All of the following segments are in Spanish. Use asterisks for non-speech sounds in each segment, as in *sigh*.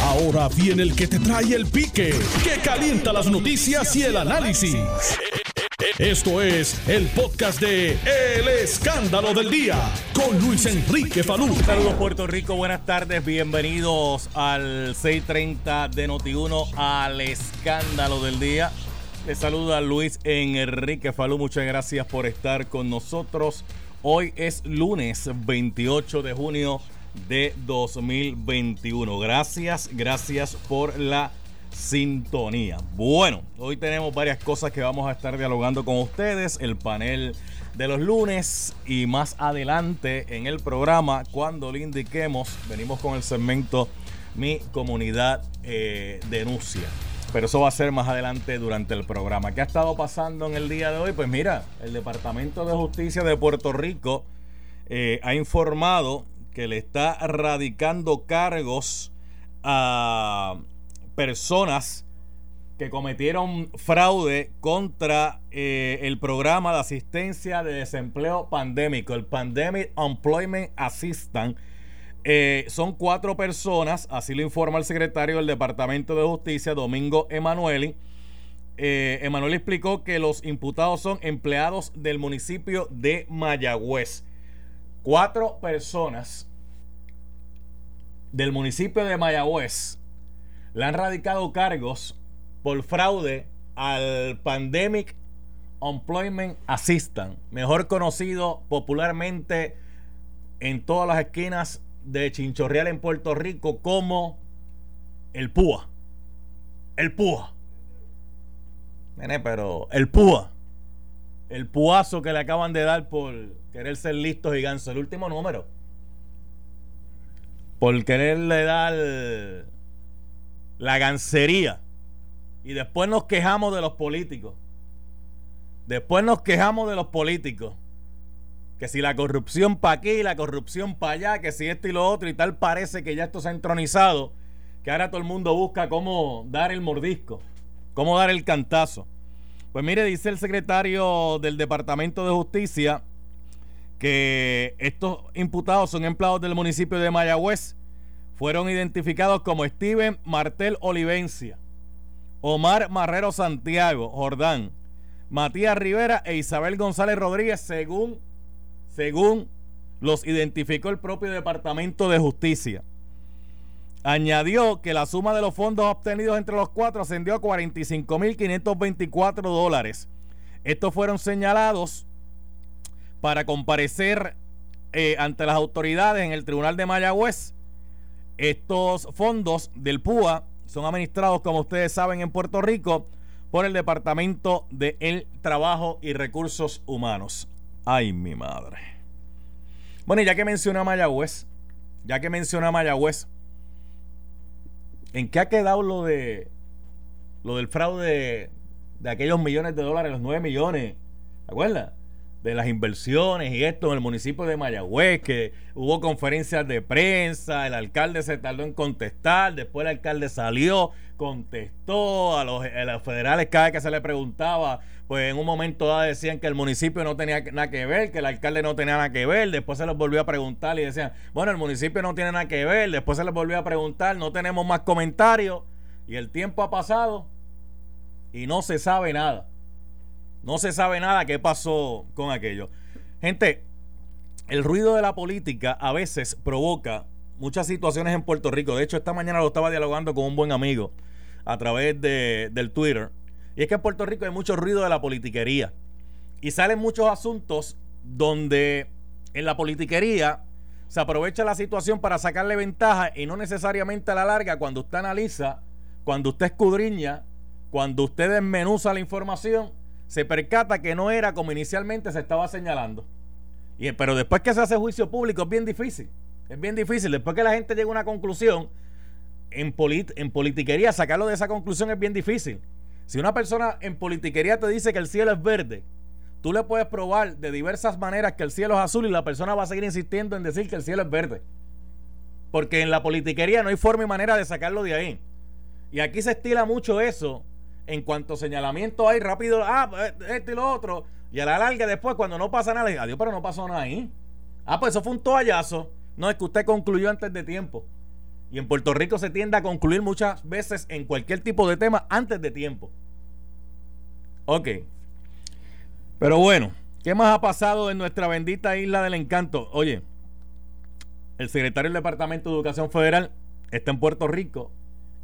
Ahora viene el que te trae el pique, que calienta las noticias y el análisis. Esto es el podcast de El Escándalo del Día con Luis Enrique Falú. Saludos Puerto Rico, buenas tardes, bienvenidos al 630 de Noti1 al Escándalo del Día. Les saluda Luis Enrique Falú, muchas gracias por estar con nosotros. Hoy es lunes 28 de junio de 2021. Gracias, gracias por la sintonía. Bueno, hoy tenemos varias cosas que vamos a estar dialogando con ustedes. El panel de los lunes y más adelante en el programa, cuando le indiquemos, venimos con el segmento Mi Comunidad eh, Denuncia. Pero eso va a ser más adelante durante el programa. ¿Qué ha estado pasando en el día de hoy? Pues mira, el Departamento de Justicia de Puerto Rico eh, ha informado que le está radicando cargos a personas que cometieron fraude contra eh, el programa de asistencia de desempleo pandémico, el Pandemic Employment Assistant. Eh, son cuatro personas, así lo informa el secretario del Departamento de Justicia, Domingo Emanueli. Eh, explicó que los imputados son empleados del municipio de Mayagüez. Cuatro personas del municipio de Mayagüez le han radicado cargos por fraude al Pandemic Employment Assistant, mejor conocido popularmente en todas las esquinas de Chinchorreal en Puerto Rico como el PUA. El PUA. Nene, pero el PUA. El puazo que le acaban de dar por querer ser listos y ganso. El último número. Por quererle dar la gancería. Y después nos quejamos de los políticos. Después nos quejamos de los políticos. Que si la corrupción para aquí, la corrupción para allá, que si esto y lo otro y tal parece que ya esto se ha entronizado, que ahora todo el mundo busca cómo dar el mordisco, cómo dar el cantazo. Pues mire, dice el secretario del Departamento de Justicia que estos imputados son empleados del municipio de Mayagüez fueron identificados como Steven Martel Olivencia, Omar Marrero Santiago, Jordán, Matías Rivera e Isabel González Rodríguez, según, según los identificó el propio Departamento de Justicia. Añadió que la suma de los fondos obtenidos entre los cuatro ascendió a 45.524 dólares. Estos fueron señalados para comparecer eh, ante las autoridades en el Tribunal de Mayagüez estos fondos del PUA son administrados, como ustedes saben, en Puerto Rico por el Departamento de el Trabajo y Recursos Humanos. Ay, mi madre. Bueno, y ya que menciona a Mayagüez, ya que menciona a Mayagüez, ¿en qué ha quedado lo de lo del fraude de, de aquellos millones de dólares, los 9 millones? ¿Te acuerdas? De las inversiones y esto en el municipio de Mayagüez, que hubo conferencias de prensa, el alcalde se tardó en contestar, después el alcalde salió, contestó a los, federales cada vez que se le preguntaba, pues en un momento dado decían que el municipio no tenía nada que ver, que el alcalde no tenía nada que ver, después se les volvió a preguntar y decían, bueno, el municipio no tiene nada que ver, después se les volvió a preguntar, no tenemos más comentarios y el tiempo ha pasado y no se sabe nada. No se sabe nada qué pasó con aquello. Gente, el ruido de la política a veces provoca muchas situaciones en Puerto Rico. De hecho, esta mañana lo estaba dialogando con un buen amigo a través de, del Twitter. Y es que en Puerto Rico hay mucho ruido de la politiquería. Y salen muchos asuntos donde en la politiquería se aprovecha la situación para sacarle ventaja y no necesariamente a la larga cuando usted analiza, cuando usted escudriña, cuando usted desmenuza la información, se percata que no era como inicialmente se estaba señalando. Y, pero después que se hace juicio público es bien difícil. Es bien difícil. Después que la gente llega a una conclusión, en, en politiquería sacarlo de esa conclusión es bien difícil. Si una persona en politiquería te dice que el cielo es verde, tú le puedes probar de diversas maneras que el cielo es azul y la persona va a seguir insistiendo en decir que el cielo es verde. Porque en la politiquería no hay forma y manera de sacarlo de ahí. Y aquí se estila mucho eso en cuanto señalamiento hay rápido, ah, pues, esto y lo otro, y a la larga después cuando no pasa nada, adiós, pero no pasó nada ahí. Ah, pues eso fue un toallazo. No, es que usted concluyó antes de tiempo. Y en Puerto Rico se tiende a concluir muchas veces en cualquier tipo de tema antes de tiempo. Ok. Pero bueno, ¿qué más ha pasado en nuestra bendita isla del encanto? Oye, el secretario del Departamento de Educación Federal está en Puerto Rico,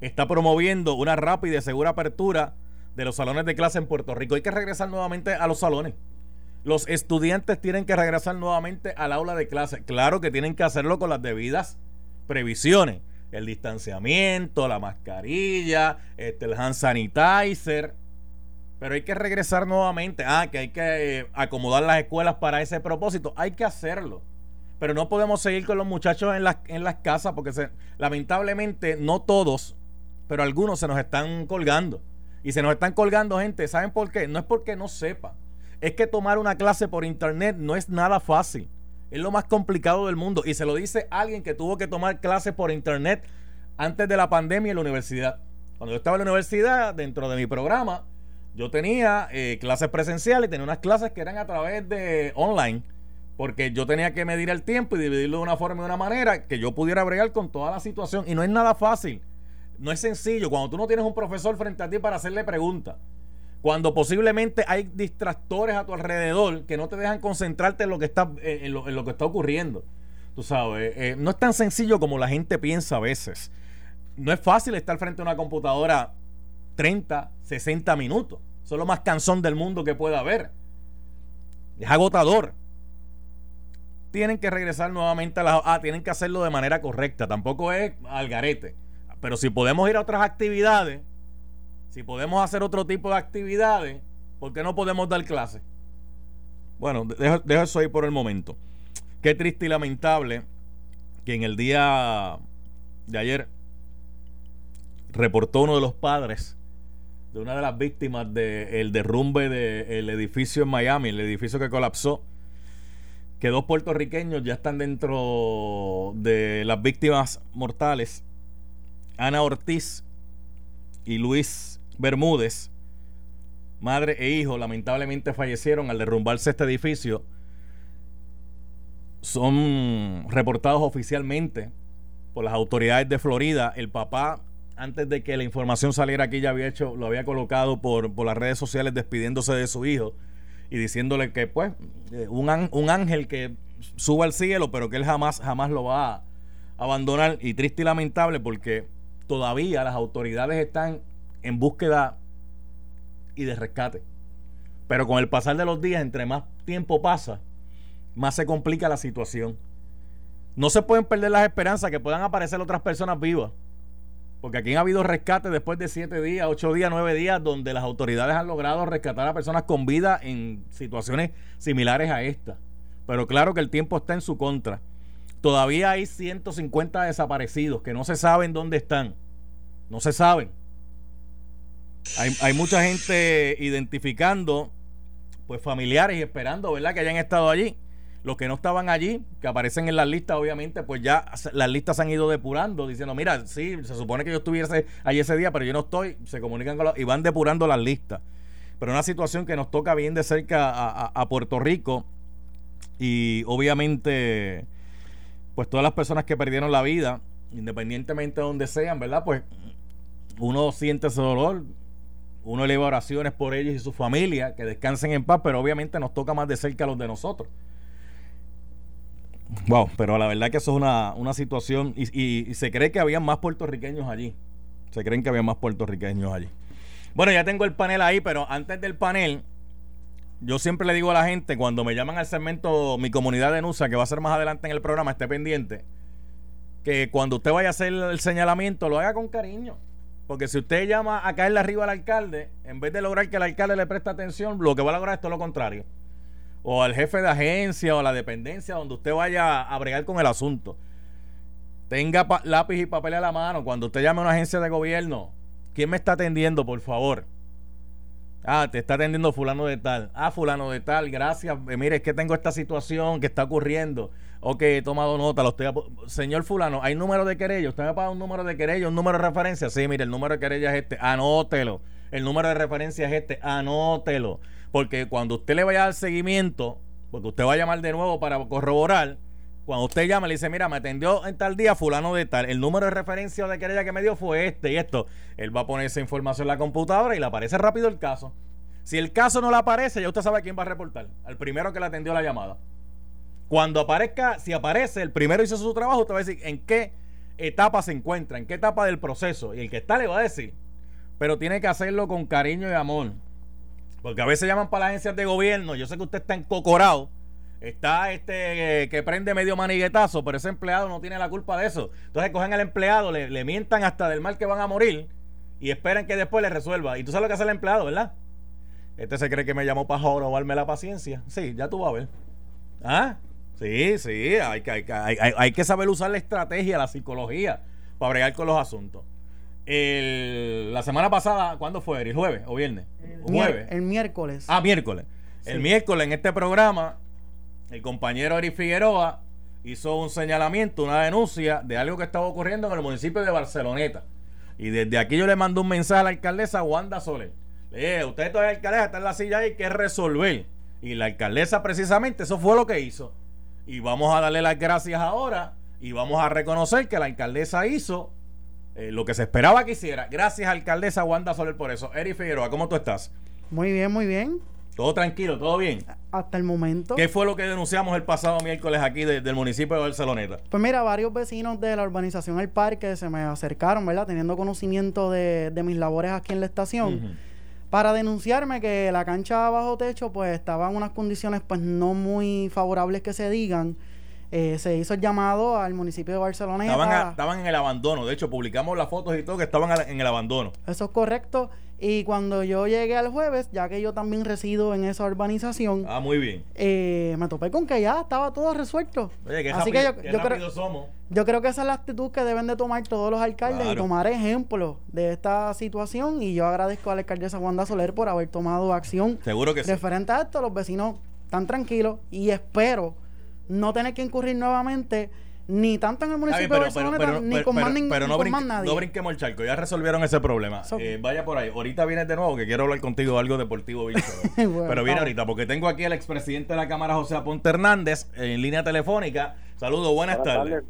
está promoviendo una rápida y segura apertura de los salones de clase en Puerto Rico. Hay que regresar nuevamente a los salones. Los estudiantes tienen que regresar nuevamente al aula de clase. Claro que tienen que hacerlo con las debidas previsiones. El distanciamiento, la mascarilla, este, el hand sanitizer. Pero hay que regresar nuevamente. Ah, que hay que eh, acomodar las escuelas para ese propósito. Hay que hacerlo. Pero no podemos seguir con los muchachos en las, en las casas porque lamentablemente no todos, pero algunos se nos están colgando. Y se nos están colgando gente. ¿Saben por qué? No es porque no sepa. Es que tomar una clase por internet no es nada fácil. Es lo más complicado del mundo. Y se lo dice alguien que tuvo que tomar clases por internet antes de la pandemia en la universidad. Cuando yo estaba en la universidad, dentro de mi programa, yo tenía eh, clases presenciales tenía unas clases que eran a través de online. Porque yo tenía que medir el tiempo y dividirlo de una forma y de una manera que yo pudiera bregar con toda la situación. Y no es nada fácil. No es sencillo. Cuando tú no tienes un profesor frente a ti para hacerle preguntas cuando posiblemente hay distractores a tu alrededor que no te dejan concentrarte en lo que está, eh, en lo, que está ocurriendo. Tú sabes, eh, no es tan sencillo como la gente piensa a veces. No es fácil estar frente a una computadora 30, 60 minutos. Eso es lo más cansón del mundo que pueda haber. Es agotador. Tienen que regresar nuevamente a la... Ah, tienen que hacerlo de manera correcta. Tampoco es al garete. Pero si podemos ir a otras actividades, si podemos hacer otro tipo de actividades, ¿por qué no podemos dar clases? Bueno, dejo, eso ahí por el momento. Qué triste y lamentable que en el día de ayer reportó uno de los padres de una de las víctimas del derrumbe del edificio en Miami, el edificio que colapsó, que dos puertorriqueños ya están dentro de las víctimas mortales, Ana Ortiz y Luis Bermúdez, madre e hijo, lamentablemente fallecieron al derrumbarse este edificio. Son reportados oficialmente por las autoridades de Florida. El papá, antes de que la información saliera aquí, ya había hecho, lo había colocado por, por las redes sociales despidiéndose de su hijo y diciéndole que, pues, eh, un, un ángel que suba al cielo, pero que él jamás, jamás lo va a abandonar. Y triste y lamentable porque todavía las autoridades están en búsqueda y de rescate. Pero con el pasar de los días, entre más tiempo pasa, más se complica la situación. No se pueden perder las esperanzas que puedan aparecer otras personas vivas. Porque aquí ha habido rescate después de siete días, ocho días, nueve días, donde las autoridades han logrado rescatar a personas con vida en situaciones similares a esta. Pero claro que el tiempo está en su contra. Todavía hay 150 desaparecidos que no se saben dónde están. No se saben. Hay, mucha gente identificando, pues familiares y esperando, ¿verdad? Que hayan estado allí. Los que no estaban allí, que aparecen en las listas, obviamente, pues ya las listas se han ido depurando, diciendo, mira, sí, se supone que yo estuviese allí ese día, pero yo no estoy. Se comunican con los, y van depurando las listas. Pero una situación que nos toca bien de cerca a Puerto Rico y obviamente, pues todas las personas que perdieron la vida, independientemente de donde sean, ¿verdad? Pues uno siente ese dolor, uno eleva oraciones por ellos y su familia, que descansen en paz, pero obviamente nos toca más de cerca a los de nosotros. Wow, pero la verdad que eso es una, situación y, se cree que había más puertorriqueños allí. Se creen que había más puertorriqueños allí. Bueno, ya tengo el panel ahí, pero antes del panel, yo siempre le digo a la gente, cuando me llaman al segmento Mi Comunidad de Nusa, que va a ser más adelante en el programa, esté pendiente, que cuando usted vaya a hacer el señalamiento, lo haga con cariño. Porque si usted llama a caerle arriba al alcalde, en vez de lograr que el alcalde le preste atención, lo que va a lograr es todo lo contrario. O al jefe de agencia o a la dependencia donde usted vaya a bregar con el asunto. Tenga lápiz y papel a la mano. Cuando usted llame a una agencia de gobierno, ¿quién me está atendiendo, por favor? Ah, te está atendiendo fulano de tal. Ah, fulano de tal, gracias. Eh, mire, es que tengo esta situación que está ocurriendo. Ok, he tomado nota, lo estoy Señor fulano, ¿hay número de querella? ¿Usted me paga un número de querella, un número de referencia? Sí, mire, el número de querella es este, anótelo. El número de referencia es este, anótelo. Porque cuando usted le vaya a dar seguimiento, porque usted va a llamar de nuevo para corroborar, cuando usted llama le dice, mira, me atendió en tal día fulano de tal, el número de referencia de querella que me dio fue este y esto. Él va a poner esa información en la computadora y le aparece rápido el caso. Si el caso no le aparece, ya usted sabe quién va a reportar. Al primero que le atendió la llamada. Cuando aparezca, si aparece, el primero hizo su trabajo, usted va a decir en qué etapa se encuentra, en qué etapa del proceso. Y el que está le va a decir. Pero tiene que hacerlo con cariño y amor. Porque a veces llaman para las agencias de gobierno. Yo sé que usted está encocorado. Está este eh, que prende medio maniguetazo, pero ese empleado no tiene la culpa de eso. Entonces cogen al empleado, le, le mientan hasta del mal que van a morir y esperan que después le resuelva. Y tú sabes lo que hace el empleado, ¿verdad? Este se cree que me llamó para robarme la paciencia. Sí, ya tú vas a ver. ¿Ah? Sí, sí, hay que, hay, hay, que saber usar la estrategia, la psicología para bregar con los asuntos. El, la semana pasada, ¿cuándo fue? ¿El jueves o viernes? El, jueves. El miércoles. Ah, miércoles. El miércoles en este programa, el compañero Eri Figueroa hizo un señalamiento, una denuncia de algo que estaba ocurriendo en el municipio de Barceloneta. Y desde aquí yo le mando un mensaje a la alcaldesa Wanda Soler eh, usted todavía alcaldesa está en la silla hay que resolver. Y la alcaldesa precisamente eso fue lo que hizo. Y vamos a darle las gracias ahora y vamos a reconocer que la alcaldesa hizo eh, lo que se esperaba que hiciera. Gracias, alcaldesa Wanda Soler, por eso. Eri Figueroa, ¿cómo tú estás? Muy bien, muy bien. Todo tranquilo, todo bien. Hasta el momento. ¿Qué fue lo que denunciamos el pasado miércoles aquí del municipio de Barceloneta? Pues mira, varios vecinos de la urbanización El Parque se me acercaron, ¿verdad? Teniendo conocimiento de, mis labores aquí en la estación para denunciarme que la cancha bajo techo pues estaba en unas condiciones pues no muy favorables que se digan. Eh, se hizo el llamado al municipio de Barcelona. Estaban, estaban en el abandono, de hecho publicamos las fotos y todo que estaban en el abandono. Eso es correcto. Y cuando yo llegué al jueves, ya que yo también resido en esa urbanización. Ah, muy bien. Eh, me topé con que ya estaba todo resuelto. Oye, qué Así que yo, creo, somos. Yo creo que esa es la actitud que deben de tomar todos los alcaldes y tomar ejemplo de esta situación. Y yo agradezco a la alcaldesa Wanda Soler por haber tomado acción. Seguro que referente a esto, los vecinos están tranquilos y espero no tener que incurrir nuevamente ni tanto en el municipio de Barcelona ni con, más, ni, no con más nadie. No brinquemos el charco, ya resolvieron ese problema. Eh, vaya por ahí. Ahorita vienes de nuevo, que quiero hablar contigo de algo deportivo, *laughs* pero viene ahorita, porque tengo aquí al expresidente de la Cámara, José Aponte Hernández, en línea telefónica. Saludos, buenas, tardes.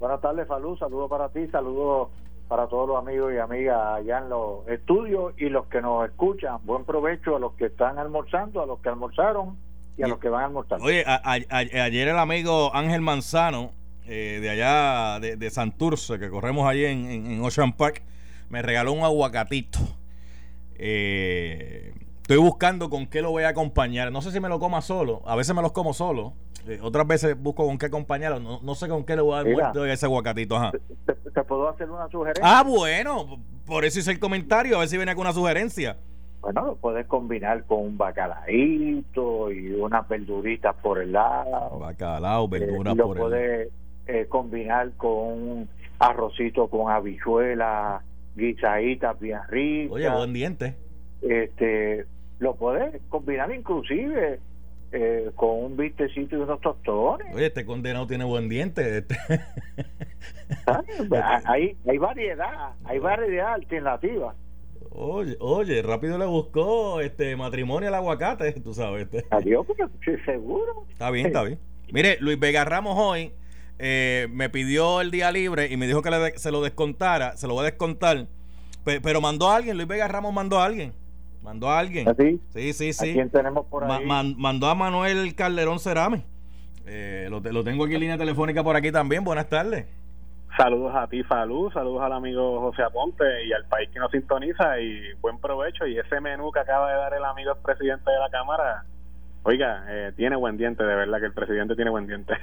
Buenas tardes, Falú. Saludos para ti, saludos para todos los amigos y amigas allá en los estudios y los que nos escuchan. Buen provecho a los que están almorzando, a los que almorzaron y a los que van a almorzar. Oye, ayer el amigo Ángel Manzano eh, de allá de, de, Santurce, que corremos allí en, Ocean Park, me regaló un aguacatito. Eh, estoy buscando con qué lo voy a acompañar. No sé si me lo coma solo. A veces me los como solo. Eh, otras veces busco con qué acompañarlo. No, no, sé con qué le voy a dar muerto ese aguacatito. Te, puedo hacer una sugerencia? Ah, bueno. Por eso hice el comentario. A ver si viene con una sugerencia. Bueno, lo puedes combinar con un bacalaíto y unas verduritas por el lado. Bacalao, verduras por el lado eh, combinar con un arrocito con habichuelas guisaditas bien ricas. Oye, buen diente. Este, lo puedes combinar inclusive eh, con un vistecito y unos tostones. Oye, este condenado tiene buen diente. Este. *laughs* hay, hay variedad, hay variedad alternativa. Oye, oye, rápido le buscó este matrimonio al aguacate, *laughs* tú sabes. Este. Adiós, porque seguro. Está bien, está bien. Mire, Luis Vega Ramos hoy eh, me pidió el día libre y me dijo que se lo descontara, se lo voy a descontar. pero mandó a alguien, Luis Vega Ramos mandó a alguien. Mandó a alguien. ¿Ah, sí? Sí, sí, quién tenemos por ahí? mandó a Manuel Calderón Cerame. Eh, lo, lo, tengo aquí en línea telefónica por aquí también. Buenas tardes. Saludos a ti, Falú, saludos al amigo José Aponte y al país que nos sintoniza y buen provecho. Y ese menú que acaba de dar el amigo presidente de la Cámara, Oiga, eh, tiene buen diente, de verdad que el presidente tiene buen diente.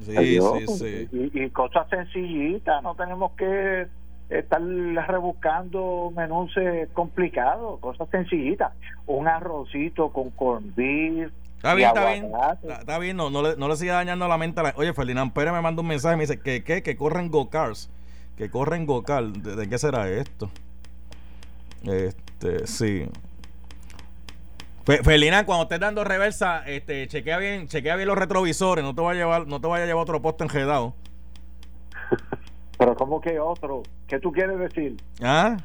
Sí, *laughs* sí, sí. Y, cosas sencillitas, no tenemos que estar rebuscando menús eh, complicados, cosas sencillitas. Un arrocito con corn beef. Está bien, está bien. Está, bien, no, no, le, no le siga dañando la mente. Oye, Ferdinand Pérez me manda un mensaje, me dice que, que, que corren go-cars. Que corren go-cars. ¿De qué será esto? Este, sí. Felina, cuando estés dando reversa, este, chequea bien, chequea bien los retrovisores, no te vaya a llevar, no te vaya a llevar otro poste enredado. *laughs* Pero ¿cómo que otro? ¿Qué tú quieres decir? ¿Ah?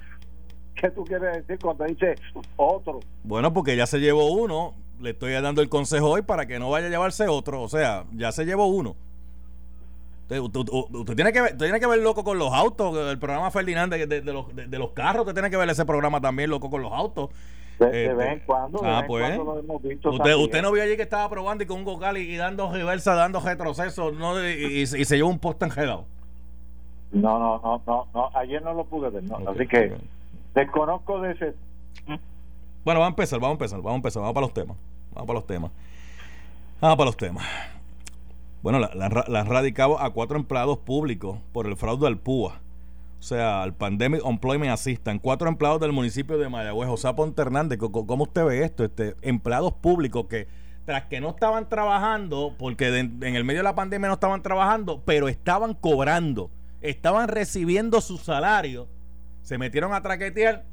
¿Qué tú quieres decir cuando dice otro? Bueno, porque ya se llevó uno, le estoy dando el consejo hoy para que no vaya a llevarse otro, o sea, ya se llevó uno. Usted, tiene que ver, tiene que ver loco con los autos, el programa Ferdinand de, los, de, los carros, usted tiene que ver ese programa también loco con los autos. De, vez en cuando, ah, pues. lo hemos visto usted, usted no vio allí que estaba probando y con un gocal y, dando reversa, dando retroceso ¿no? y, se llevó un poste enredado. No, no, no, no, no, ayer no lo pude ver, no. así que desconozco de ese. Bueno, vamos a empezar, vamos a empezar, vamos a empezar, vamos para los temas, vamos para los temas. Vamos para los temas. Bueno, la, han radicado a cuatro empleados públicos por el fraude al PUA. O sea, al Pandemic Employment Assistant. Cuatro empleados del municipio de Mayagüez. José Ponte Hernández, ¿cómo usted ve esto? Este, empleados públicos que tras que no estaban trabajando, porque en el medio de la pandemia no estaban trabajando, pero estaban cobrando, estaban recibiendo su salario, se metieron a traquetear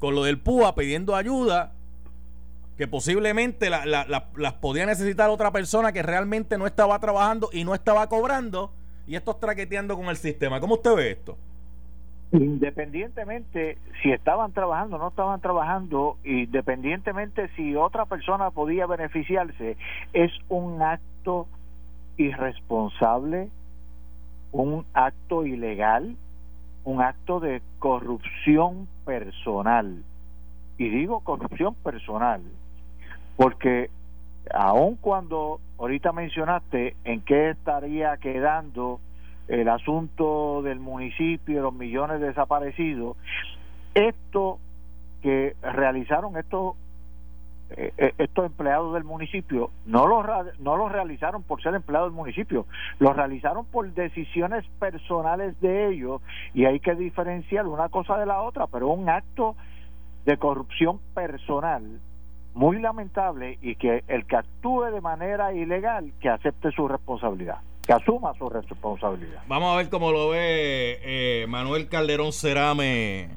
con lo del PUA pidiendo ayuda que posiblemente las podía necesitar otra persona que realmente no estaba trabajando y no estaba cobrando y esto traqueteando con el sistema. ¿Cómo usted ve esto? Independientemente si estaban trabajando o no estaban trabajando, independientemente si otra persona podía beneficiarse, es un acto irresponsable, un acto ilegal, un acto de corrupción personal. Y digo corrupción personal porque aun cuando ahorita mencionaste en qué estaría quedando el asunto del municipio, los millones desaparecidos, esto que realizaron estos eh, eh, estos empleados del municipio no lo no lo realizaron por ser empleados del municipio, lo realizaron por decisiones personales de ellos y hay que diferenciar una cosa de la otra, pero un acto de corrupción personal muy lamentable y que el que actúe de manera ilegal que acepte su responsabilidad que asuma su responsabilidad. Vamos a ver cómo lo ve eh, Manuel Calderón Cerame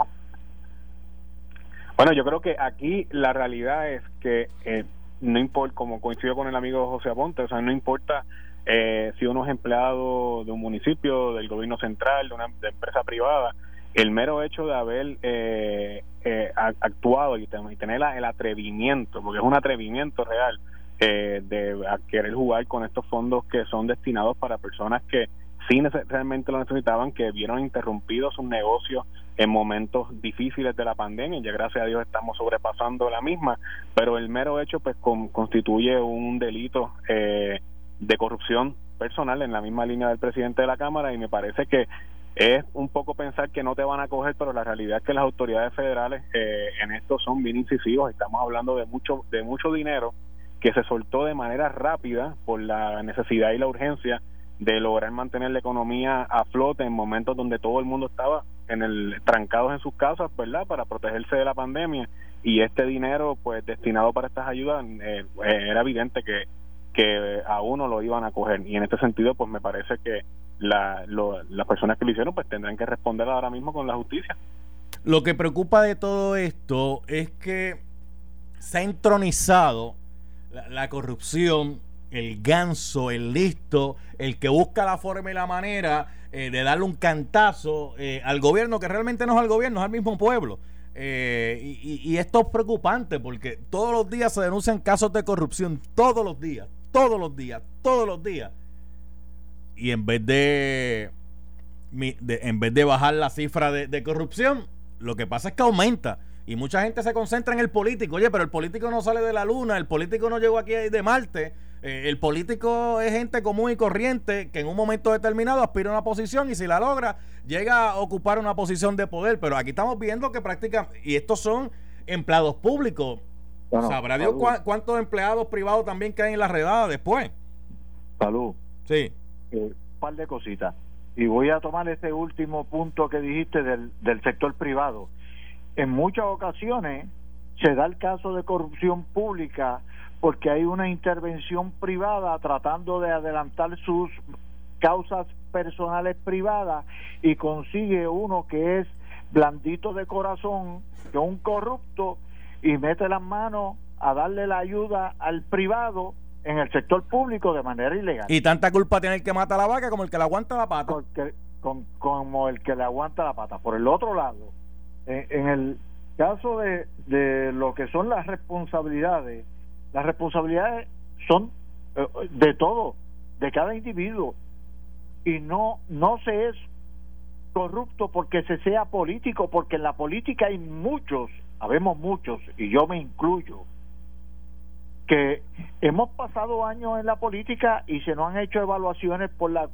bueno yo creo que aquí la realidad es que eh, no importa como coincido con el amigo José Aponte o sea no importa eh, si uno es empleado de un municipio del gobierno central de una empresa privada el mero hecho de haber eh, eh, actuado y, tener el atrevimiento, porque es un atrevimiento real, eh, de querer jugar con estos fondos que son destinados para personas que sí realmente lo necesitaban, que vieron interrumpidos sus negocios en momentos difíciles de la pandemia, ya gracias a Dios estamos sobrepasando la misma, pero el mero hecho pues constituye un delito de corrupción personal en la misma línea del presidente de la Cámara y me parece que es un poco pensar que no te van a coger, pero la realidad es que las autoridades federales eh, en esto son bien incisivos. Estamos hablando de mucho, de mucho dinero que se soltó de manera rápida por la necesidad y la urgencia de lograr mantener la economía a flote en momentos donde todo el mundo estaba en el trancados en sus casas, ¿verdad? Para protegerse de la pandemia y este dinero, pues destinado para estas ayudas, eh, era evidente que que a uno lo iban a coger y en este sentido, pues me parece que la, las personas que lo hicieron pues tendrán que responder ahora mismo con la justicia. Lo que preocupa de todo esto es que se ha entronizado la, corrupción, el ganso, el listo, el que busca la forma y la manera eh, de darle un cantazo eh, al gobierno, que realmente no es al gobierno, es al mismo pueblo. Eh, y, y, esto es preocupante porque todos los días se denuncian casos de corrupción, todos los días, todos los días, todos los días y en vez de, en vez de bajar la cifra de, corrupción, lo que pasa es que aumenta. Y mucha gente se concentra en el político. Oye, pero el político no sale de la luna, el político no llegó aquí de Marte. Eh, el político es gente común y corriente que en un momento determinado aspira a una posición y si la logra, llega a ocupar una posición de poder. Pero aquí estamos viendo que prácticamente, y estos son empleados públicos. ¿Sabrá Dios cuántos empleados privados también caen en la redada después? Salud. Sí un par de cositas. Y voy a tomar ese último punto que dijiste del, del sector privado. En muchas ocasiones se da el caso de corrupción pública porque hay una intervención privada tratando de adelantar sus causas personales privadas y consigue uno que es blandito de corazón, que es un corrupto, y mete las manos a darle la ayuda al privado en el sector público de manera ilegal. Y tanta culpa tiene el que mata la vaca como el que le aguanta la pata. Porque, como el que le aguanta la pata. Por el otro lado, en, el caso de, de lo que son las responsabilidades, las responsabilidades son eh, de todo, de cada individuo. y no no se es corrupto porque se sea político, porque en la política hay muchos, habemos muchos, y yo me incluyo, que hemos pasado años en la política y se nos han hecho evaluaciones por la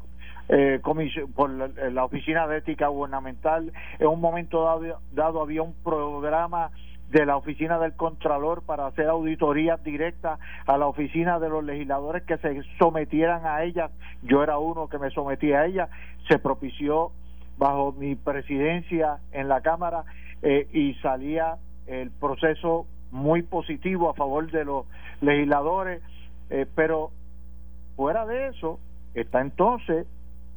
eh, comisión, por la, oficina de ética gubernamental en un momento dado había un programa de la oficina del Contralor para hacer auditorías directas a la oficina de los legisladores que se sometieran a ella. Yo era uno que me sometía a ella. Se propició bajo mi presidencia en la Cámara eh, y salía el proceso muy positivo a favor de los legisladores, eh, pero fuera de eso está entonces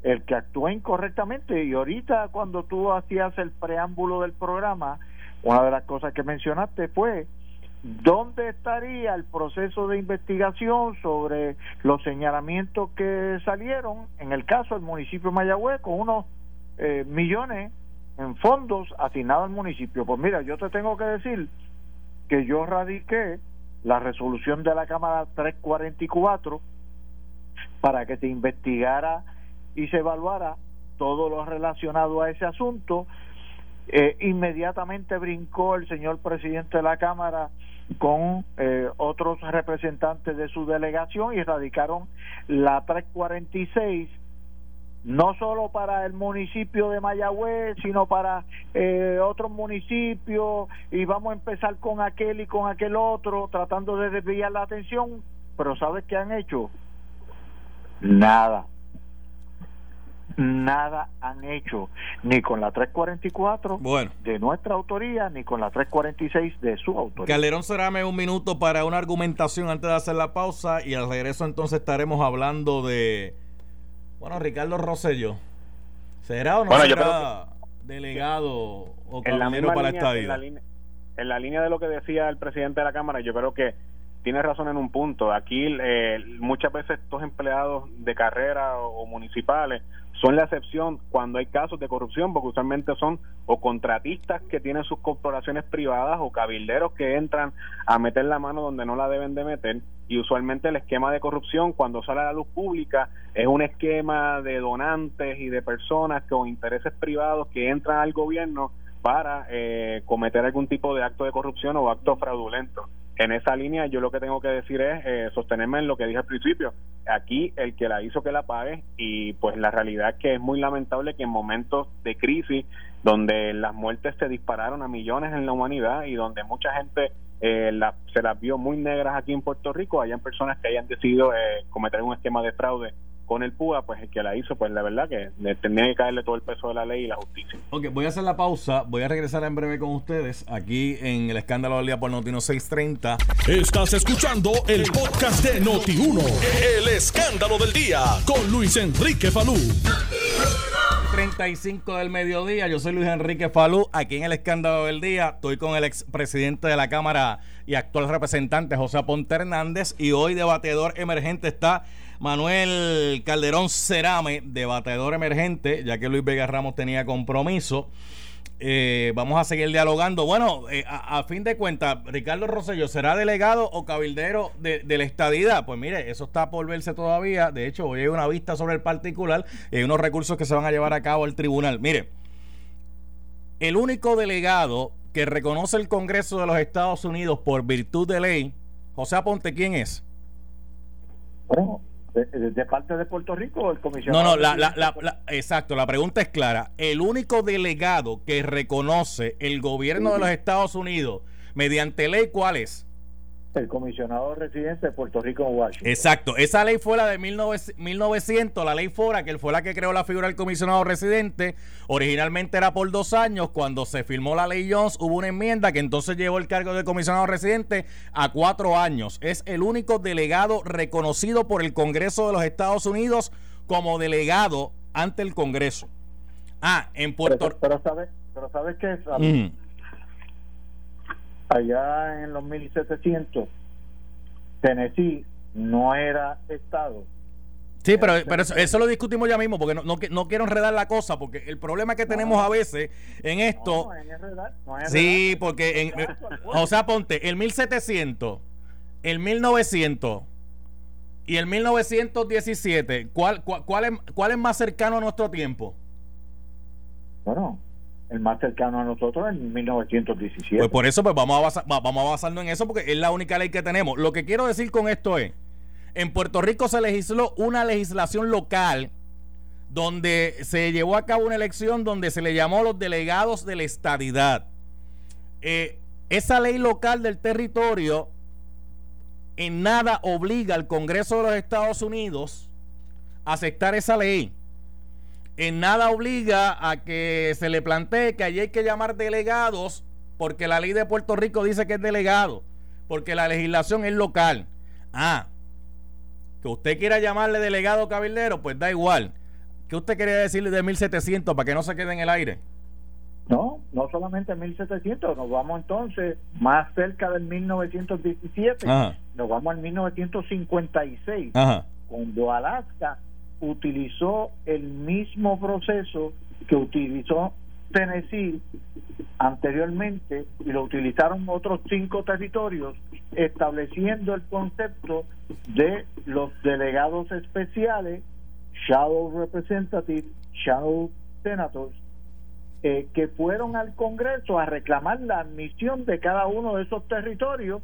el que actúa incorrectamente y ahorita cuando tú hacías el preámbulo del programa, una de las cosas que mencionaste fue ¿Dónde estaría el proceso de investigación sobre los señalamientos que salieron en el caso del municipio de Mayagüez con unos eh, millones en fondos asignados al municipio? Pues mira, yo te tengo que decir que yo radiqué la resolución de la Cámara 344 para que se investigara y se evaluara todo lo relacionado a ese asunto eh, inmediatamente brincó el señor presidente de la Cámara con eh, otros representantes de su delegación y radicaron la 346 no solo para el municipio de Mayagüez, sino para eh, otros municipios, y vamos a empezar con aquel y con aquel otro, tratando de desviar la atención, pero ¿sabes qué han hecho? Nada nada han hecho, ni con la 344 bueno. de nuestra autoría, ni con la 346 de su autoría. Calderón, cerrame un minuto para una argumentación antes de hacer la pausa y al regreso entonces estaremos hablando de, bueno, Ricardo Rosello. ¿Será o no bueno, será delegado o caballero para línea, esta en la, línea, en la línea de lo que decía el presidente de la Cámara, yo creo que tiene razón en un punto. Aquí eh, muchas veces estos empleados de carrera o, o, municipales son la excepción cuando hay casos de corrupción, porque usualmente son o contratistas que tienen sus corporaciones privadas o cabilderos que entran a meter la mano donde no la deben de meter. Y usualmente el esquema de corrupción cuando sale a la luz pública es un esquema de donantes y de personas con intereses privados que entran al gobierno para eh, cometer algún tipo de acto de corrupción o acto fraudulento en esa línea yo lo que tengo que decir es eh, sostenerme en lo que dije al principio. Aquí el que la hizo que la pague y pues la realidad es que es muy lamentable que en momentos de crisis donde las muertes se dispararon a millones en la humanidad y donde mucha gente eh, la, se las vio muy negras aquí en Puerto Rico, hayan personas que hayan decidido eh, cometer un esquema de fraude con el PUA, pues el que la hizo, pues la verdad que tendría que caerle todo el peso de la ley y la justicia. Ok, voy a hacer la pausa, voy a regresar en breve con ustedes aquí en el escándalo del día por Notino 630. Estás escuchando el podcast de Noti1, el escándalo del día con Luis Enrique Falú. 35 del mediodía, yo soy Luis Enrique Falú, aquí en el escándalo del día, estoy con el expresidente de la Cámara y actual representante José Aponte Hernández y hoy debatedor emergente está Manuel Calderón Cerame, debatedor emergente, ya que Luis Vega Ramos tenía compromiso. Eh, vamos a seguir dialogando. Bueno, eh, a, fin de cuentas, Ricardo Rosello, ¿será delegado o cabildero de, de, la estadidad? Pues mire, eso está por verse todavía. De hecho, hoy hay una vista sobre el particular y hay unos recursos que se van a llevar a cabo al tribunal. Mire, el único delegado que reconoce el Congreso de los Estados Unidos por virtud de ley, José Aponte, ¿quién es? Bueno, de, de, parte de Puerto Rico el comisionado no no la, la, la, la, exacto la pregunta es clara. El único delegado que reconoce el gobierno de los Estados Unidos mediante ley cuál es el comisionado residente de Puerto Rico en Washington. Exacto, esa ley fue la de 1900, la ley FORA, que fue la que creó la figura del comisionado residente. Originalmente era por dos años, cuando se firmó la ley Jones hubo una enmienda que entonces llevó el cargo de comisionado residente a cuatro años. Es el único delegado reconocido por el Congreso de los Estados Unidos como delegado ante el Congreso. Ah, en Puerto Rico. Pero, pero, sabes, pero sabes que es, mm allá en los 1700 Tennessee no era estado. Sí, pero, pero eso, eso, lo discutimos ya mismo, porque no, no, no, quiero enredar la cosa, porque el problema que tenemos a veces en esto... No, en enredar, no en sí, porque, en, o sea, ponte, el 1700, el 1900, Y el 1917, ¿cuál, cuál, cuál, es, ¿cuál es más cercano a nuestro tiempo? Bueno, el más cercano a nosotros en 1917. Pues por eso pues vamos a, basar, vamos a basarnos en eso porque es la única ley que tenemos. Lo que quiero decir con esto es, en Puerto Rico se legisló una legislación local donde se llevó a cabo una elección donde se le llamó los delegados de la estadidad. Eh, esa ley local del territorio en nada obliga al Congreso de los Estados Unidos a aceptar esa ley. En nada obliga a que se le plantee que allí hay que llamar delegados porque la ley de Puerto Rico dice que es delegado, porque la legislación es local. Ah, que usted quiera llamarle delegado cabildero, pues da igual. ¿Qué usted quería decirle de 1700 para que no se quede en el aire? No, no solamente 1700, nos vamos entonces más cerca del 1917, Ajá. nos vamos al 1956, Ajá. cuando Alaska utilizó el mismo proceso que utilizó Tennessee anteriormente y lo utilizaron otros cinco territorios estableciendo el concepto de los delegados especiales, shadow representatives, shadow senators, eh, que fueron al Congreso a reclamar la admisión de cada uno de esos territorios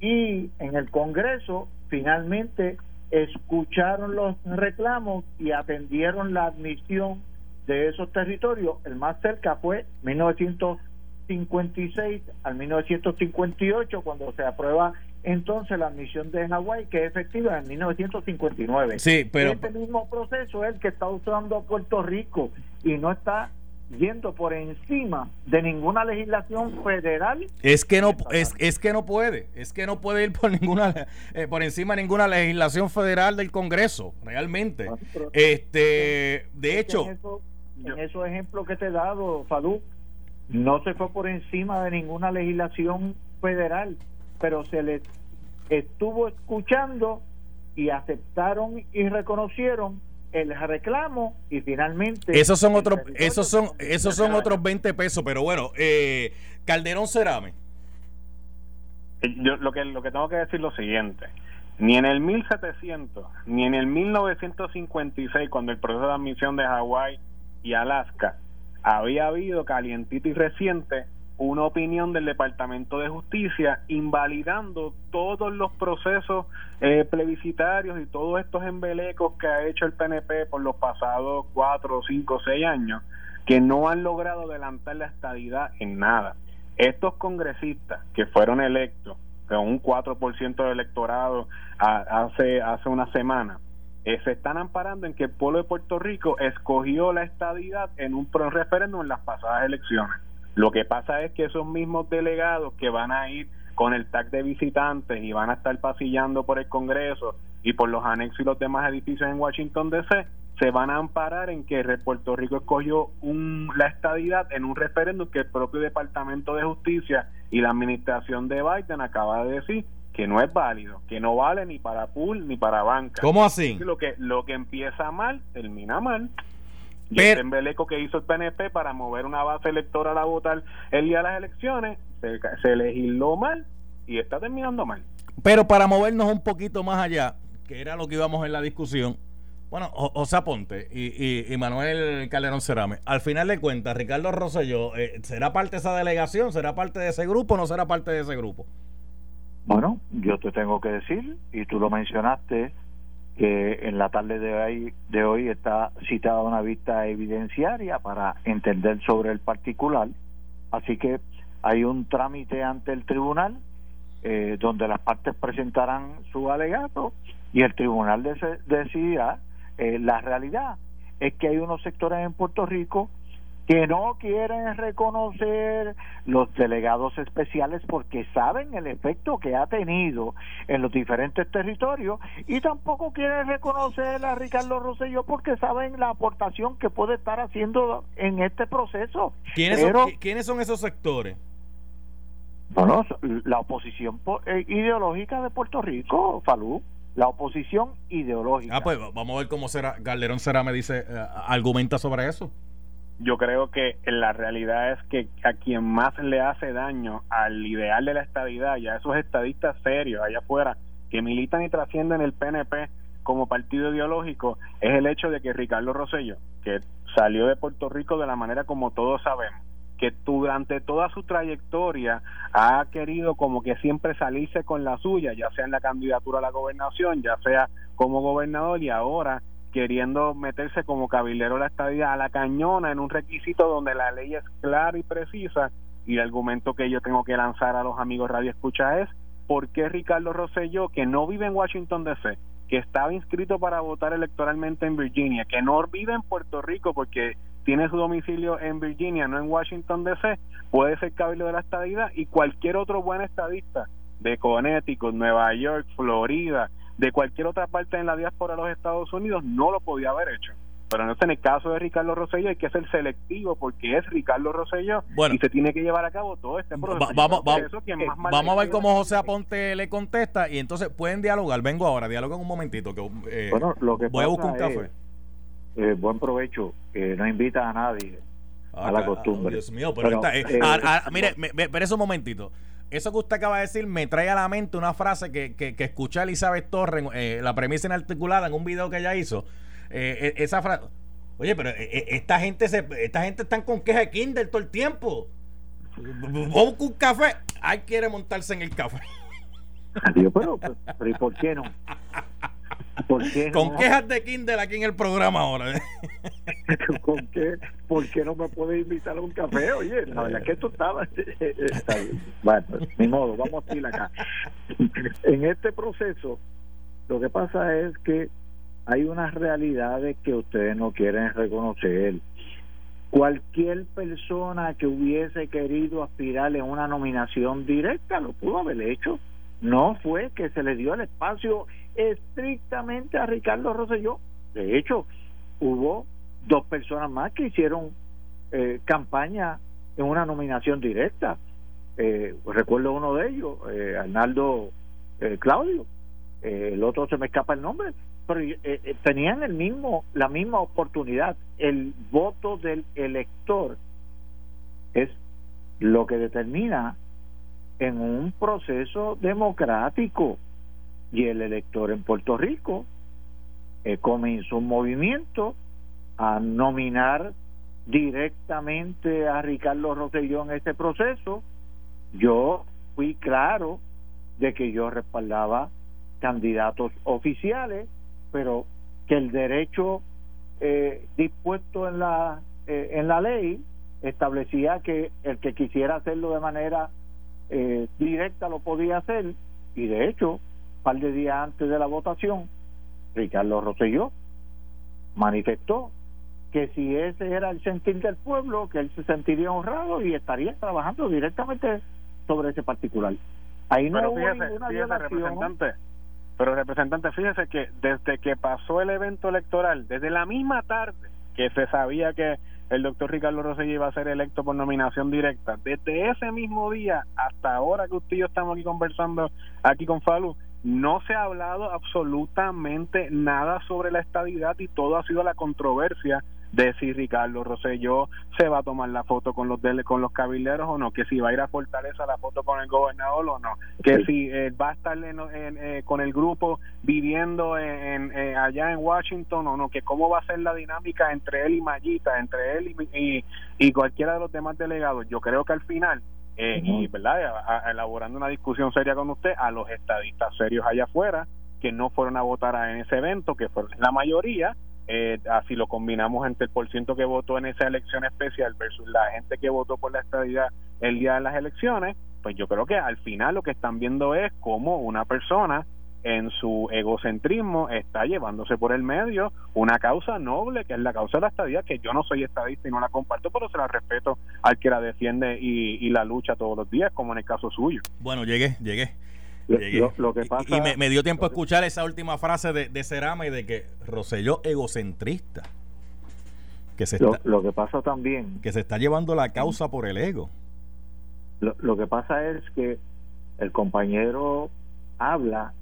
y en el Congreso finalmente escucharon los reclamos y atendieron la admisión de esos territorios. El más cerca fue 1956 al 1958 cuando se aprueba entonces la admisión de Hawái que es efectiva en 1959. Sí, pero Este mismo proceso es el que está usando Puerto Rico y no está yendo por encima de ninguna legislación federal. es que no es, es que no puede, es que no puede ir por ninguna *laughs* eh, por encima de ninguna legislación federal del Congreso, realmente. Este, de hecho, en, eso- en esos ejemplos que te he dado, Falú, no se fue por encima de ninguna legislación federal, pero se les estuvo escuchando y aceptaron y reconocieron el reclamo y finalmente esos son otros esos son esos son otros 20 pesos, pero bueno, eh, Calderón Cerame. Yo lo que lo que tengo que decir es lo siguiente. Ni en el 1700, ni en el 1956, cuando el proceso de admisión de Hawái y Alaska había habido calientito y reciente una opinión del Departamento de Justicia invalidando todos los procesos eh, plebiscitarios y todos estos embelecos que ha hecho el PNP por los pasados cuatro, cinco, seis años, que no han logrado adelantar la estadidad en nada. Estos congresistas que fueron electos con un 4% del electorado hace, hace una semana, eh, se están amparando en que el pueblo de Puerto Rico escogió la estadidad en un pro referéndum en las pasadas elecciones. Lo que pasa es que esos mismos delegados que van a ir con el tag de visitantes y van a estar pasillando por el Congreso y por los anexos y los demás edificios en Washington DC, se van a amparar en que Puerto Rico escogió un, la estadidad en un referéndum que el propio Departamento de Justicia y la administración de Biden acaba de decir que no es válido, que no vale ni para pool ni para banca. ¿Cómo así? Lo que, lo que empieza mal, termina mal. Y Pero- embeleco que hizo el PNP para mover una base electoral a votar el día de las elecciones, se, se legisló mal y está terminando mal. Pero para movernos un poquito más allá, que era lo que íbamos en la discusión, bueno, Aponte y, y- y Manuel Calderón Cerame, al final de cuentas, Ricardo Rosselló, eh, ¿será parte de esa delegación? ¿Será parte de ese grupo o no será parte de ese grupo? Bueno, yo te tengo que decir, y tú lo mencionaste, que en la tarde de hoy, de hoy está citada una vista evidenciaria para entender sobre el particular. Así que hay un trámite ante el tribunal eh, donde las partes presentarán su alegato y el tribunal decidirá. Eh, la realidad es que hay unos sectores en Puerto Rico que no quieren reconocer los delegados especiales porque saben el efecto que ha tenido en los diferentes territorios y tampoco quieren reconocer a Ricardo Rosselló porque saben la aportación que puede estar haciendo en este proceso. ¿Quiénes, Pero- son, qui- ¿quiénes son esos sectores? Bueno, la oposición po- eh, ideológica de Puerto Rico, Falú, la oposición ideológica. Ah, pues vamos a ver cómo será. Calderón Cerame dice, eh, argumenta sobre eso. Yo creo que la realidad es que a quien más le hace daño al ideal de la estadidad y a esos estadistas serios allá afuera que militan y trascienden el PNP como partido ideológico es el hecho de que Ricardo Rosello, que salió de Puerto Rico de la manera como todos sabemos, que durante toda su trayectoria ha querido como que siempre salirse con la suya, ya sea en la candidatura a la gobernación, ya sea como gobernador y ahora queriendo meterse como cabildero la estadía a la cañona en un requisito donde la ley es clara y precisa y el argumento que yo tengo que lanzar a los amigos Radio Escucha es ¿por qué Ricardo Rosselló, que no vive en Washington DC, que estaba inscrito para votar electoralmente en Virginia, que no vive en Puerto Rico porque tiene su domicilio en Virginia, no en Washington DC, puede ser cabildo de la estadidad y cualquier otro buen estadista de Connecticut, Nueva York, Florida, de cualquier otra parte en la diáspora de los Estados Unidos no lo podía haber hecho. Pero en el caso de Ricardo Rosselló hay que ser selectivo porque es Ricardo Rosselló y se tiene que llevar a cabo todo este proceso. vamos, vamos a ver cómo José Aponte le contesta y entonces pueden dialogar. Vengo ahora, dialogan un momentito. Que, eh, bueno, lo que voy a buscar un café. Eh, buen provecho, que no invita a nadie a la ah, costumbre. Dios mío, pero, eh, mire, me, un momentito. Eso que usted acaba de decir me trae a la mente una frase que, que, escuché Elizabeth Torres, la premisa inarticulada en un video que ella hizo eh, e, esa frase. Oye, pero eh, eh, esta gente se, esta gente están con queja de Kindle todo el tiempo. O un café. Ay, quiere montarse en el café. Adiós, pero, pero ¿y por qué no? ¿Por qué no? Con quejas de Kindle aquí en el programa ahora. *laughs* ¿Con qué? ¿Por qué no me puede invitar a un café? Oye, la verdad que esto estaba. *laughs* bueno, ni modo, vamos a ir acá. En este proceso, lo que pasa es que hay unas realidades que ustedes no quieren reconocer. Cualquier persona que hubiese querido aspirar en una nominación directa lo pudo haber hecho. No fue que se le dio el espacio estrictamente a Ricardo Rosselló. De hecho, hubo dos personas más que hicieron eh, campaña en una nominación directa. Eh, recuerdo uno de ellos, eh, Arnaldo Claudio. el otro se me escapa el nombre, pero eh, eh, tenían el mismo la misma oportunidad el voto del elector es lo que determina en un proceso democrático y el elector en Puerto Rico eh, comenzó un movimiento a nominar directamente a Ricardo Rosselló en este proceso. Yo fui claro de que yo respaldaba candidatos oficiales pero que el derecho eh, dispuesto en la eh, en la ley establecía que el que quisiera hacerlo de manera eh, directa lo podía hacer y de hecho par de días antes de la votación Ricardo Rosselló manifestó que si ese era el sentir del pueblo que él se sentiría honrado y estaría trabajando directamente sobre ese particular. Ahí no hubo ninguna violación. pero representante, fíjese que desde que pasó el evento electoral, desde la misma tarde que se sabía que el doctor Ricardo Rosselló iba a ser electo por nominación directa, desde ese mismo día hasta ahora que usted y yo estamos aquí conversando aquí con Falu, no se ha hablado absolutamente nada sobre la estabilidad y todo ha sido la controversia de si Ricardo Rosselló se va a tomar la foto con los con los cabilderos o no, que si va a ir a Fortaleza la foto con el gobernador o no, que si eh, va a estar eh, con el grupo viviendo en, eh, allá en Washington o no, que cómo va a ser la dinámica entre él y Mayita, entre él y, y, cualquiera de los demás delegados. Yo creo que al final y verdad elaborando una discusión seria con usted a los estadistas serios allá afuera que no fueron a votar en ese evento que fueron la mayoría eh, así lo combinamos entre el porciento que votó en esa elección especial versus la gente que votó por la estadidad el día de las elecciones, pues yo creo que al final lo que están viendo es cómo una persona en su egocentrismo está llevándose por el medio una causa noble que es la causa de la estadía que yo no soy estadista y no la comparto pero se la respeto al que la defiende y, y la lucha todos los días como en el caso suyo bueno llegué llegué lo, que pasa, y, me, dio tiempo a escuchar esa última frase de, de y de que Roselló egocentrista. Que se está, lo que pasa también. Que se está llevando la causa por el ego. Lo, que pasa es que el compañero habla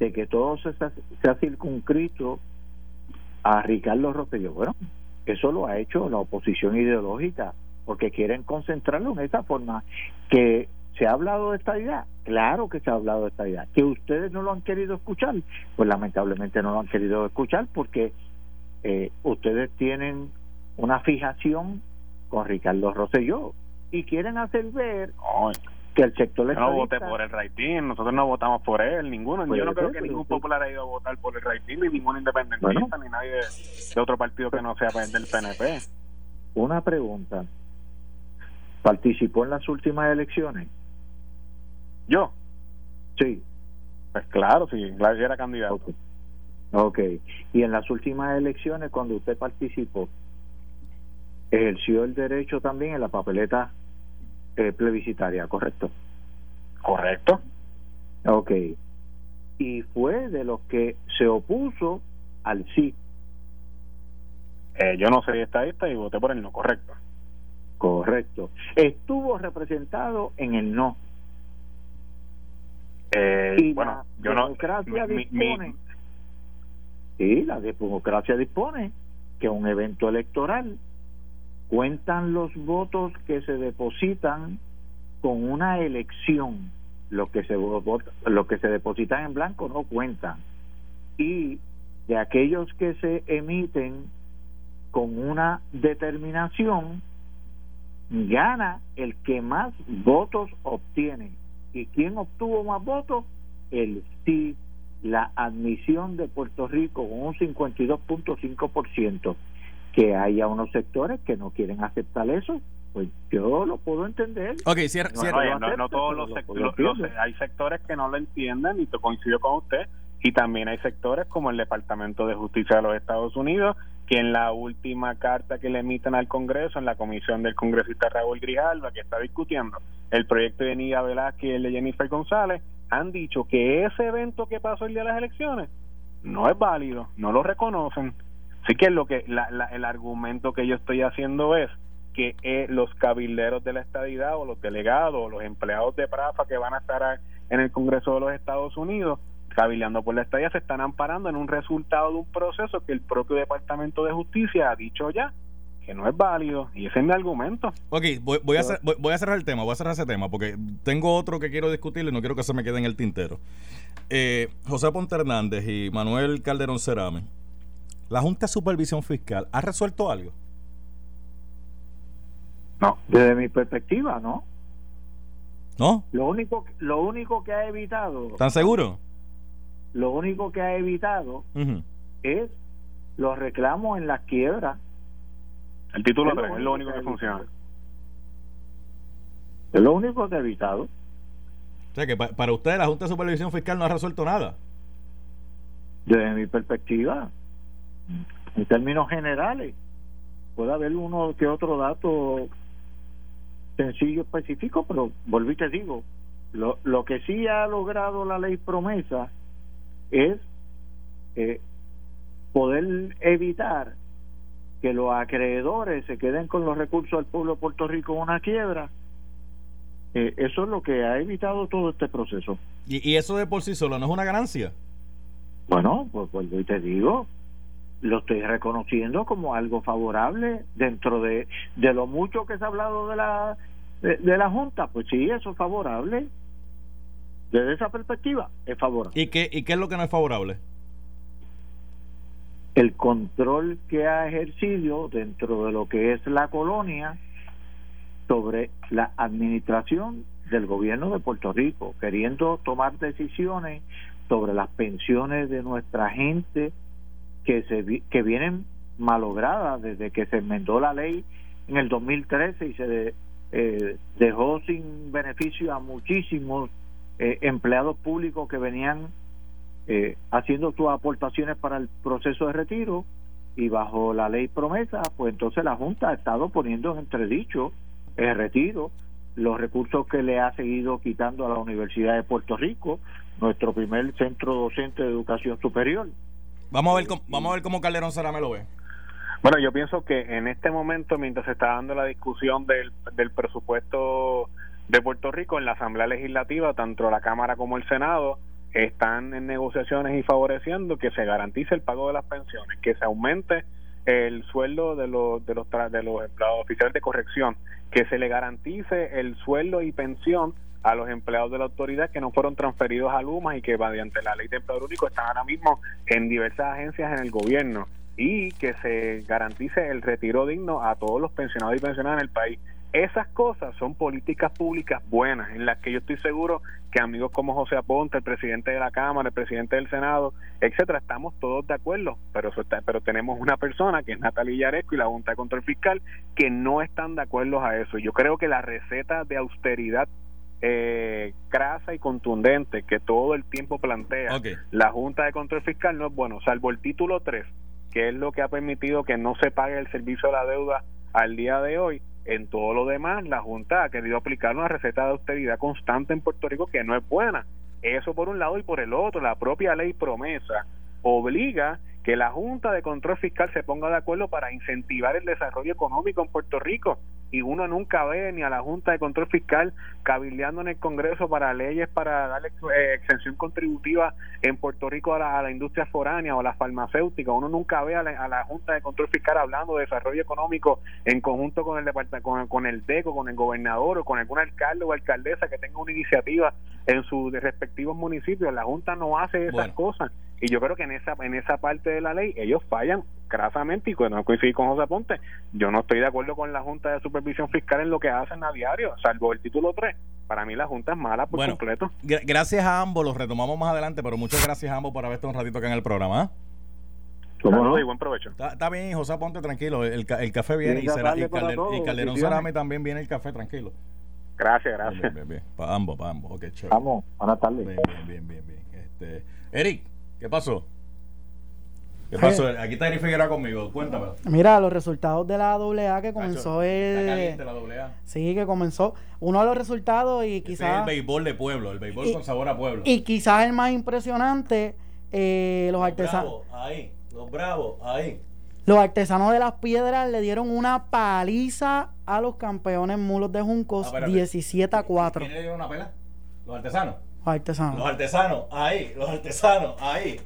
de que todo se, se ha circunscrito a Ricardo Rosselló. Bueno, eso lo ha hecho la oposición ideológica porque quieren concentrarlo en esa forma que ¿Se ha hablado de esta idea? Claro que se ha hablado de esta idea. ¿Que ustedes no lo han querido escuchar? Pues lamentablemente no lo han querido escuchar porque eh, ustedes tienen una fijación con Ricardo Rosselló y quieren hacer ver que el sector yo no voté por el rating, nosotros no votamos por él, ninguno. yo no creo que ningún popular haya ido a votar por el rating, ni ningún independentista, ni nadie de, otro partido que no sea del PNP. Una pregunta. ¿Participó en las últimas elecciones? ¿Yo? Sí. Pues claro, sí, claro, era candidato. Okay. ok. Y en las últimas elecciones, cuando usted participó, ejerció el derecho también en la papeleta eh, plebiscitaria, ¿correcto? Correcto. Ok. Y fue de los que se opuso al sí. Eh, yo no soy estadista y voté por el no, correcto. Correcto. Estuvo representado en el no. Eh, y bueno, yo no. dispone. Sí, la democracia dispone que un evento electoral cuentan los votos que se depositan con una elección. Lo que se lo que se depositan en blanco no cuentan. Y de aquellos que se emiten con una determinación gana el que más votos obtiene. Y quién obtuvo más votos el sí la admisión de Puerto Rico con un 52.5% que haya unos sectores que no quieren aceptar eso, pues yo lo puedo entender. Ok, cierra. No, todos los, sectores, hay sectores que no lo entienden y te coincido con usted, y también hay sectores como el Departamento de Justicia de los Estados Unidos, que en la última carta que le emiten al Congreso, en la comisión del congresista Raúl Grijalva, que está discutiendo el proyecto de Nida Velázquez y el de Jennifer González, han dicho que ese evento que pasó el día de las elecciones no es válido, no lo reconocen Así que lo que el argumento que yo estoy haciendo es que eh, los cabilderos de la estadidad o los delegados o los empleados de PRAFA que van a estar en el Congreso de los Estados Unidos cabildeando por la estadía se están amparando en un resultado de un proceso que el propio Departamento de Justicia ha dicho ya que no es válido y ese es mi argumento. Ok, voy, a, voy, a cerrar el tema, voy a cerrar ese tema porque tengo otro que quiero discutir y no quiero que se me quede en el tintero. Eh, José Ponte Hernández y Manuel Calderón Cerame ¿La Junta de Supervisión Fiscal ha resuelto algo? No, desde mi perspectiva, no. ¿No? Lo único, lo único que ha evitado. ¿Están seguros? Lo único que ha evitado es los reclamos en las quiebras. El título 3 es lo único que, funciona. Es lo único que ha evitado. O sea que para usted la Junta de Supervisión Fiscal no ha resuelto nada. Desde mi perspectiva, en términos generales, puede haber uno que otro dato sencillo, específico, pero volví te digo, lo, lo que sí ha logrado la ley promesa es eh, poder evitar que los acreedores se queden con los recursos del pueblo de Puerto Rico en una quiebra. Eh, eso es lo que ha evitado todo este proceso. ¿Y, ¿Y, eso de por sí solo no es una ganancia? Bueno, pues vuelvo y te digo, lo estoy reconociendo como algo favorable dentro de, de lo mucho que se ha hablado de la de, la junta. Pues sí eso es favorable. Desde esa perspectiva es favorable. Y qué y qué es lo que no es favorable el control que ha ejercido dentro de lo que es la colonia sobre la administración del gobierno de Puerto Rico queriendo tomar decisiones sobre las pensiones de nuestra gente que, se, que vienen malogradas desde que se enmendó la ley en el 2013 y se eh, dejó sin beneficio a muchísimos eh, empleados públicos que venían eh, haciendo sus aportaciones para el proceso de retiro y bajo la ley promesa, pues entonces la Junta ha estado poniendo en entredicho el retiro, los recursos que le ha seguido quitando a la Universidad de Puerto Rico, nuestro primer centro docente de educación superior. Vamos a ver, cómo, vamos a ver cómo Calderón me lo ve. Bueno, yo pienso que en este momento, mientras se está dando la discusión del, del presupuesto de Puerto Rico en la Asamblea Legislativa, tanto la Cámara como el Senado, están en negociaciones y favoreciendo que se garantice el pago de las pensiones, que se aumente el sueldo de los de los de los empleados oficiales de corrección, que se le garantice el sueldo y pensión a los empleados de la autoridad que no fueron transferidos a Luma y que mediante la ley de empleo único están ahora mismo en diversas agencias en el gobierno y que se garantice el retiro digno a todos los pensionados y pensionadas en el país. Esas cosas son políticas públicas buenas, en las que yo estoy seguro que amigos como José Aponte, el presidente de la Cámara, el presidente del Senado, etcétera, estamos todos de acuerdo, pero pero tenemos una persona que es Natalia Yaresco y la Junta de Control Fiscal que no están de acuerdo a eso. Yo creo que la receta de austeridad eh, crasa y contundente que todo el tiempo plantea la Junta de Control Fiscal no es bueno, salvo el título 3, que es lo que ha permitido que no se pague el servicio de la deuda al día de hoy. En todo lo demás, la Junta ha querido aplicar una receta de austeridad constante en Puerto Rico que no es buena. Eso por un lado y por el otro, la propia ley promesa obliga que la Junta de Control Fiscal se ponga de acuerdo para incentivar el desarrollo económico en Puerto Rico y uno nunca ve ni a la Junta de Control Fiscal cabildeando en el Congreso para leyes para darle eh, exención contributiva en Puerto Rico a la, industria foránea o a la farmacéutica. Uno nunca ve a la, Junta de Control Fiscal hablando de desarrollo económico en conjunto con el con, con el DECO, con el gobernador o con algún alcalde o alcaldesa que tenga una iniciativa en sus respectivos municipios. La Junta no hace esas cosas y yo creo que en esa en esa parte de la ley ellos fallan crasamente y cuando coincidí con José Ponte yo no estoy de acuerdo con la Junta de Supervisión Fiscal en lo que hacen a diario salvo el título 3 para mí la Junta es mala por completo gracias a ambos los retomamos más adelante pero muchas gracias a ambos por haber estado un ratito acá en el programa ¿ah? ¿Cómo Y buen provecho. Está, bien, José, ponte tranquilo. El, el café viene y, será, y, Calderón Cerame también viene el café, tranquilo. Gracias, gracias. Bien, bien, bien. Para ambos, para ambos. Ok, chévere. Vamos, buenas tardes. Bien, bien, bien, bien. Este, Eric, ¿Qué pasó? ¿Qué pasó? Aquí está Eric Figueroa conmigo. Cuéntame. Mira, los resultados de la AA que comenzó Está caliente la AA. Sí, que comenzó. Uno de los resultados y quizás... el béisbol de pueblo, el béisbol con sabor a pueblo. Y quizás el más impresionante, eh, los, artesanos... ahí. Los bravos, ahí. Los artesanos de las piedras le dieron una paliza a los campeones mulos de Juncos, 17 a 4. ¿Quién le dieron una pela? ¿Los artesanos? Los artesanos. Los artesanos, ahí, los artesanos, ahí.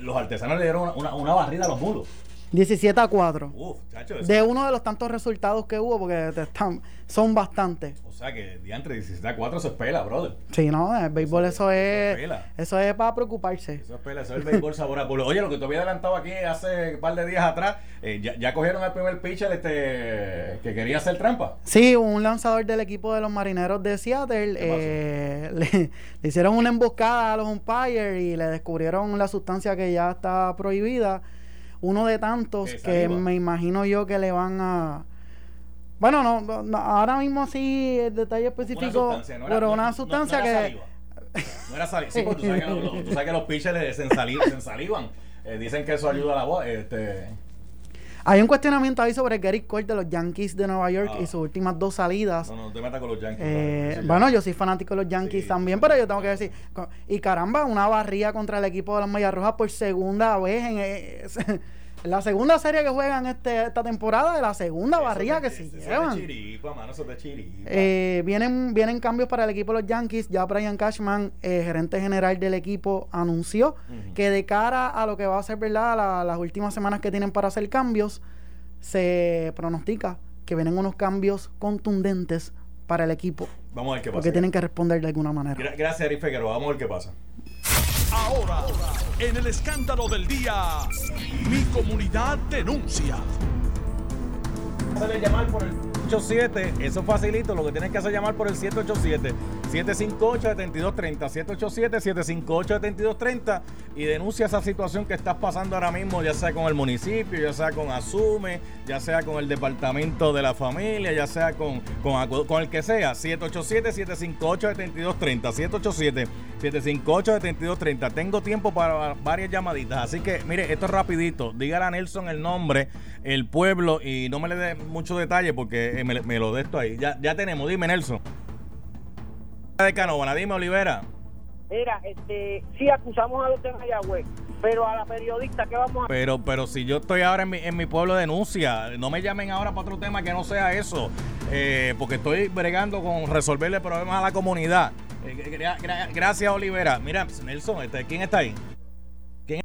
Los artesanos le dieron una, una, barrida a los mulos. 17 a 4. Uf, chacho, de uno de los tantos resultados que hubo, porque están, son bastantes. O sea que entre 17 a 4 se espela, brother. Sí, no, el béisbol eso, es. Eso es para preocuparse. Eso es pela, eso es el béisbol sabor a pueblo. Oye, lo que te había adelantado aquí hace un par de días atrás, eh, ya, ya, cogieron al primer pitcher este, que quería hacer trampa. Sí, un lanzador del equipo de los marineros de Seattle. Eh, *laughs* le, hicieron una emboscada a los umpires y le descubrieron la sustancia que ya está prohibida. Uno de tantos que me imagino yo que le van a bueno, no, ahora mismo sí, el detalle específico, pero una sustancia que... No era saliva. Sí, tú sabes que los, los pitchers se, ensalivan. Eh, dicen que eso ayuda a la voz. Este... Hay un cuestionamiento ahí sobre Gary Cole de los Yankees de Nueva York y ah. sus últimas dos salidas. No, no te metas con los Yankees. Eh, bueno, yo soy fanático de los Yankees también, pero yo tengo que decir. Y caramba, una barría contra el equipo de las Medias Rojas por segunda vez en. La segunda serie que juegan este, esta temporada de la segunda barriga que se llevan. Eh, vienen, vienen cambios para el equipo de los Yankees. Ya Brian Cashman, eh, gerente general del equipo, anunció que de cara a lo que va a ser verdad las últimas semanas que tienen para hacer cambios, se pronostica que vienen unos cambios contundentes para el equipo. Vamos a ver qué pasa. Porque tienen que responder de alguna manera. gracias, Eric Figueroa. Vamos a ver qué pasa. Ahora, en el escándalo del día, mi comunidad denuncia. llamar por el 87, eso facilito, lo que tienes que hacer es llamar por el 787 758-7230, 787-758-7230 y denuncia esa situación que estás pasando ahora mismo, ya sea con el municipio, ya sea con Asume, ya sea con el departamento de la familia, ya sea con, con, el que sea, 787-758-7230, 787-758-7230. Tengo tiempo para varias llamaditas, así que mire, esto es rapidito, dígale a Nelson el nombre, el pueblo y no me le dé mucho detalle porque me, me lo de esto ahí. Ya, ya tenemos, dime Nelson de Canóvana, dime Olivera. Mira, este, sí acusamos a los de Mayagüez, pero a la periodista, ¿qué vamos a Pero, pero si yo estoy ahora en mi, en mi pueblo denuncia, no me llamen ahora para otro tema que no sea eso, eh, porque estoy bregando con resolverle problemas a la comunidad. Eh, gracias, Olivera. Mira, Nelson, este, ¿quién está ahí? ¿Quién?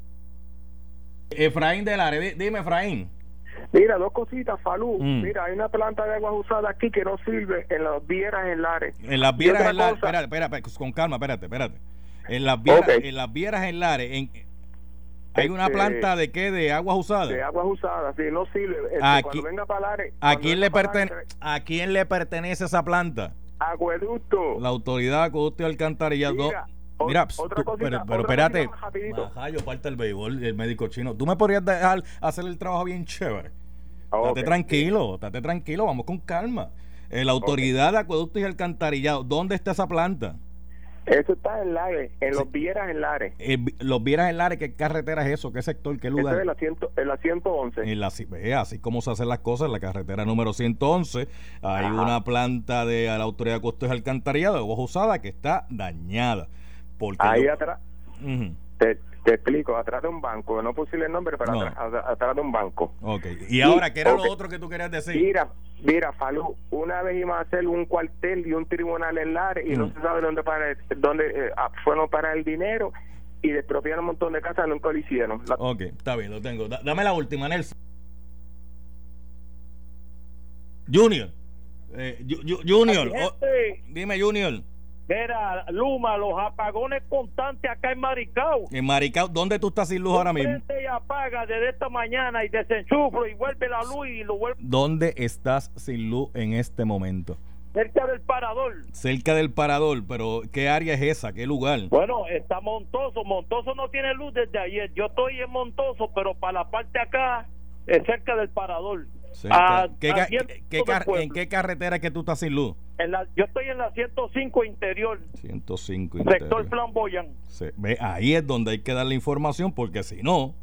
Efraín Delare, dime, Efraín. Mira, dos cositas, Falú. Mm. Mira, hay una planta de aguas usadas aquí que no sirve en las vieras en Lares. En las vieras en Lares, espérate, espérate, con calma, espérate, espérate. En las vieras, Ok. en las vieras en Lares, en, hay una Este, planta de qué, de aguas usadas. De aguas usadas, sí, no sirve. Este, Aquí- cuando venga para Lares. ¿A quién, le pertene- Lares, ¿A quién le pertenece esa planta? Acueducto. La autoridad de acueducto y alcantarillado. Mira, otra cosita, pero, pero otra espérate. Majayo, parte el béisbol, el médico chino. ¿Tú me podrías dejar hacer el trabajo bien chévere? Estate Ok. tranquilo, estate tranquilo, vamos con calma. Eh, la autoridad de acueductos y alcantarillado, ¿dónde está esa planta? Eso está en Lares, en los Vieras en Lares. Eh, los vieras en Lares, ¿qué carretera es eso? ¿Qué sector? ¿Qué Eso es lugar? en la, ciento, en la 111. En la, así como se hacen las cosas en la carretera número 111 hay Ajá. una planta de la autoridad de acueductos y alcantarillado de voz usada que está dañada porque Ahí atrás. Te, te explico, atrás de un banco, no puse el nombre, pero No. atrás, atrás- de un banco. Ok. Y ahora, ¿qué era lo otro que tú querías decir? Mira, mira, Falú, una vez íbamos a hacer un cuartel y un tribunal en Lares y no Mm. se sabe dónde para dónde eh, ah, fueron para el dinero y despropiaron un montón de casas, nunca lo hicieron. La- Ok, está bien, lo tengo. Da- dame la última, Nelson. Junior. Eh, Ju- Ju- Junior. Oh, dime, Junior. Mira, Luma, los apagones constantes acá en Maricao. En Maricao, ¿dónde tú estás sin luz ahora mismo? Y apaga desde esta mañana y desenchuflo y vuelve la luz y lo vuelve ¿Dónde estás sin luz en este momento? cerca del parador. Cerca del parador, pero ¿qué área es esa? ¿Qué lugar? Bueno, está Montoso. Montoso no tiene luz desde ayer. Yo estoy en Montoso, pero para la parte acá, es cerca del parador. Cerca- A- ¿Qué a ca- cien qué- qué del car- pueblo. ¿En qué carretera es que tú estás sin luz? En la- yo estoy en la 105 interior, 105 sector interior. flamboyant. Se- ve, ahí es donde hay que dar la información porque si no,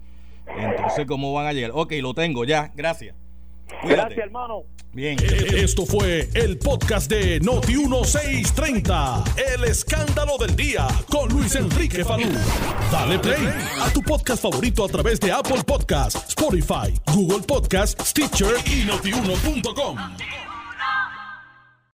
entonces ¿cómo van a llegar? Ok, lo tengo ya, gracias. Cuídate. Gracias, hermano. Bien. Esto fue el podcast de Noti 1630. El escándalo del día con Luis Enrique Falú. Dale play a tu podcast favorito a través de Apple Podcasts, Spotify, Google Podcasts, Stitcher y notiuno.com.